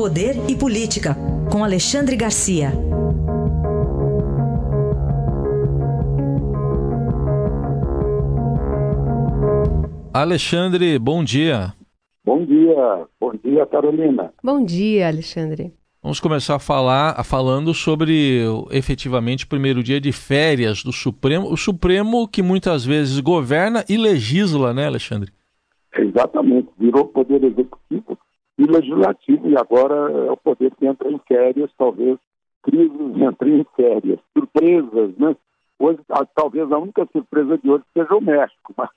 Poder e Política, com Alexandre Garcia. Alexandre, bom dia. Bom dia, bom dia, Carolina. Bom dia, Alexandre. Vamos começar a falar falando sobre efetivamente o primeiro dia de férias do Supremo. O Supremo que muitas vezes governa e legisla, né, Alexandre? Exatamente, virou poder executivo e legislativo, e agora é o poder que entra em férias, talvez crises entrem em férias, surpresas, né? Hoje, talvez a única surpresa de hoje seja o México, mas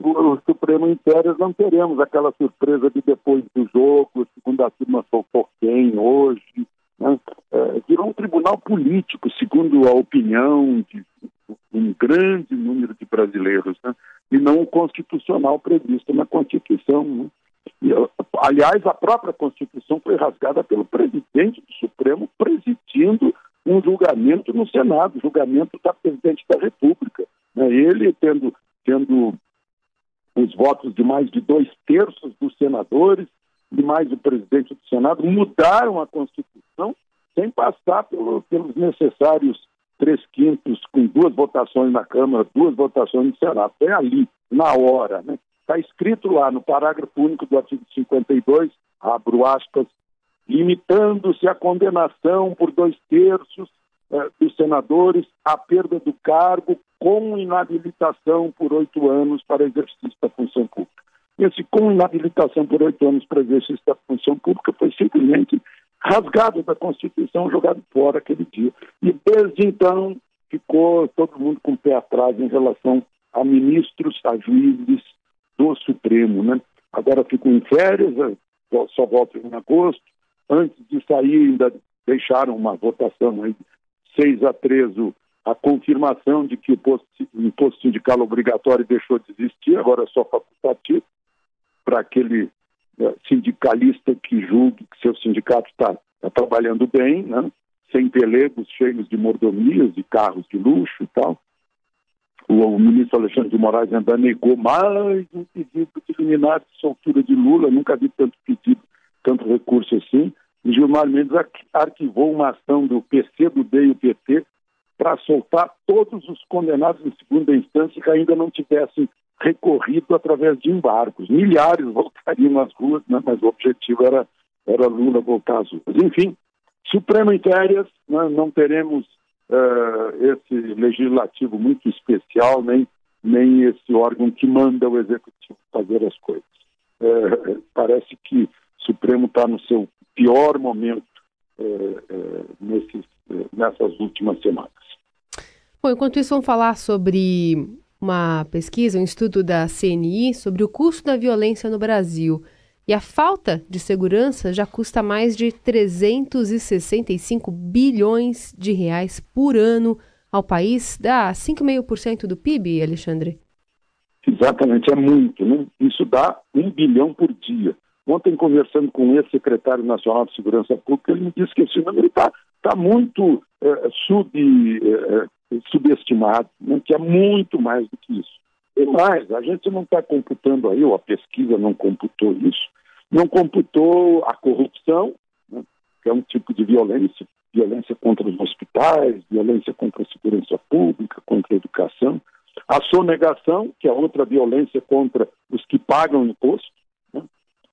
o, o Supremo em férias não teremos aquela surpresa de depois do jogo, segundo a turma soltou quem hoje, né? é, virou um tribunal político, segundo a opinião de um grande número de brasileiros, né? e não o constitucional previsto na Constituição. Né? Aliás, a própria Constituição foi rasgada pelo presidente do Supremo presidindo um julgamento no Senado, julgamento da presidente da República. Né? Ele tendo, tendo os votos de mais de dois terços dos senadores e mais o presidente do Senado, mudaram a Constituição sem passar pelo, pelos necessários três quintos, com duas votações na Câmara, duas votações no Senado. É ali, na hora. Né? Está escrito lá no parágrafo único do artigo 52, abro aspas, limitando-se a condenação por dois terços eh, dos senadores à perda do cargo com inabilitação por oito anos para exercício da função pública. Esse com inabilitação por oito anos para exercício da função pública foi simplesmente rasgado da Constituição, jogado fora aquele dia. E desde então ficou todo mundo com o pé atrás em relação a ministros, a juízes, do Supremo, né? Agora ficam em férias, só voltam em agosto. Antes de sair, ainda deixaram uma votação aí, 6 a 3, a confirmação de que o, posto, o imposto sindical obrigatório deixou de existir, agora é só facultativo, para aquele é, sindicalista que julgue que seu sindicato está tá trabalhando bem, né? sem pelegos cheios de mordomias e carros de luxo e tal o, ministro Alexandre de Moraes ainda negou mais um pedido de liminar de soltura de Lula, nunca vi tanto pedido, tanto recurso assim, e Gilmar Mendes arquivou uma ação do PC, do D e o PT para soltar todos os condenados em segunda instância que ainda não tivessem recorrido através de embargos. Milhares voltariam às ruas, né? mas o objetivo era, era Lula voltar às ruas. Enfim, Supremo em férias, né? não teremos uh, esse legislativo muito especial, nem, nem esse órgão que manda o executivo fazer as coisas. Uh, parece que o Supremo está no seu pior momento uh, nesses, nessas últimas semanas. Bom, enquanto isso, vamos falar sobre uma pesquisa, um estudo da CNI sobre o custo da violência no Brasil. E a falta de segurança já custa mais de 365 bilhões de reais por ano ao país, dá 5,5% do PIB, Alexandre? Exatamente, é muito, né? Isso dá um bilhão por dia. Ontem, conversando com o ex-secretário nacional de Segurança Pública, ele me disse que esse número está tá muito é, sub, é, subestimado, né? que é muito mais do que isso. E mais, a gente não está computando aí, ou a pesquisa não computou isso, não computou a corrupção, né, que é um tipo de violência, violência contra os hospitais, violência contra a segurança pública, contra a educação, a sonegação, que é outra violência contra os que pagam imposto, né,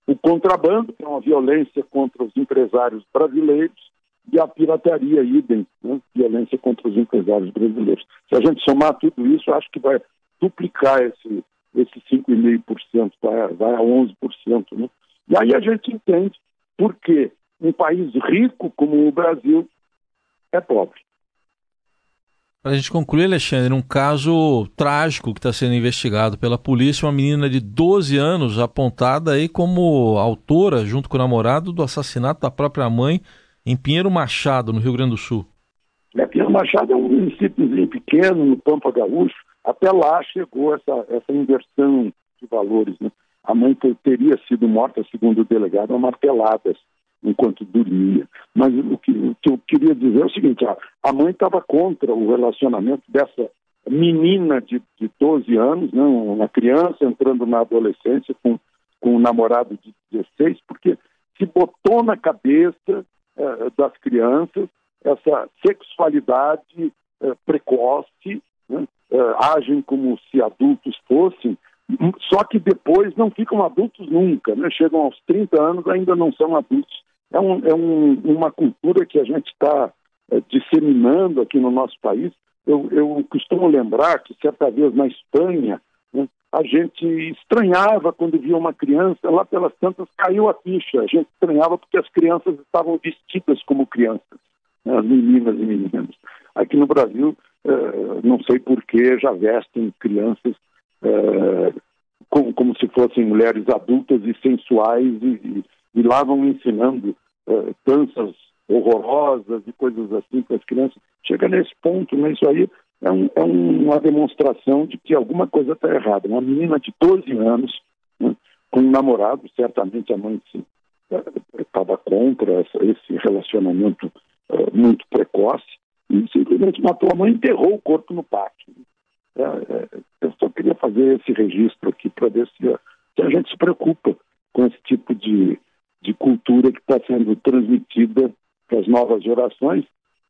o contrabando, que é uma violência contra os empresários brasileiros, e a pirataria, idem, né, violência contra os empresários brasileiros. Se a gente somar tudo isso, acho que vai duplicar esse, esse 5,5%, vai, vai a 11%. Né? E aí a gente entende por que um país rico como o Brasil é pobre. Para a gente concluir, Alexandre, um caso trágico que está sendo investigado pela polícia, uma menina de 12 anos apontada aí como autora, junto com o namorado, do assassinato da própria mãe em Pinheiro Machado, no Rio Grande do Sul. É, Pinheiro Machado é um municípiozinho pequeno, no Pampa Gaúcho. Até lá chegou essa, essa inversão de valores. Né? A mãe teria sido morta, segundo o delegado, a marteladas enquanto dormia. Mas o que, o que eu queria dizer é o seguinte: a mãe estava contra o relacionamento dessa menina de, de 12 anos, né, uma criança entrando na adolescência com, com um namorado de 16, porque se botou na cabeça das crianças essa sexualidade precoce, né? Agem como se adultos fossem, só que depois não ficam adultos nunca, né? chegam aos 30 anos ainda não são adultos. É, um, é um, uma cultura que a gente está é, disseminando aqui no nosso país. Eu, eu, costumo lembrar que certa vez na Espanha né, a gente estranhava quando via uma criança, lá pelas tantas caiu a ficha. A gente estranhava porque as crianças estavam vestidas como crianças, né, as meninas e meninos. Aqui no Brasil, não sei porquê, já vestem crianças é, como, como, se fossem mulheres adultas e sensuais e, e, lá vão ensinando é, danças horrorosas e coisas assim para as crianças. Chega nesse ponto, né? Isso aí é, um, é uma demonstração de que alguma coisa está errada. Uma menina de 12 anos, né, com um namorado, certamente a mãe estava contra esse relacionamento uh, muito precoce, e simplesmente matou a mãe e enterrou o corpo no pátio. É, é, eu só queria fazer esse registro aqui para ver se a, se a, gente se preocupa com esse tipo de, de cultura que está sendo transmitida para as novas gerações,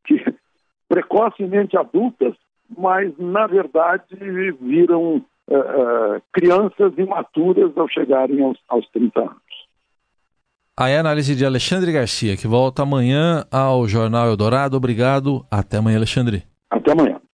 que precocemente adultas, mas na verdade viram uh, uh, crianças imaturas ao chegarem aos, aos 30 anos. Aí a análise de Alexandre Garcia, que volta amanhã ao Jornal Eldorado. Obrigado. Até amanhã, Alexandre. Até amanhã.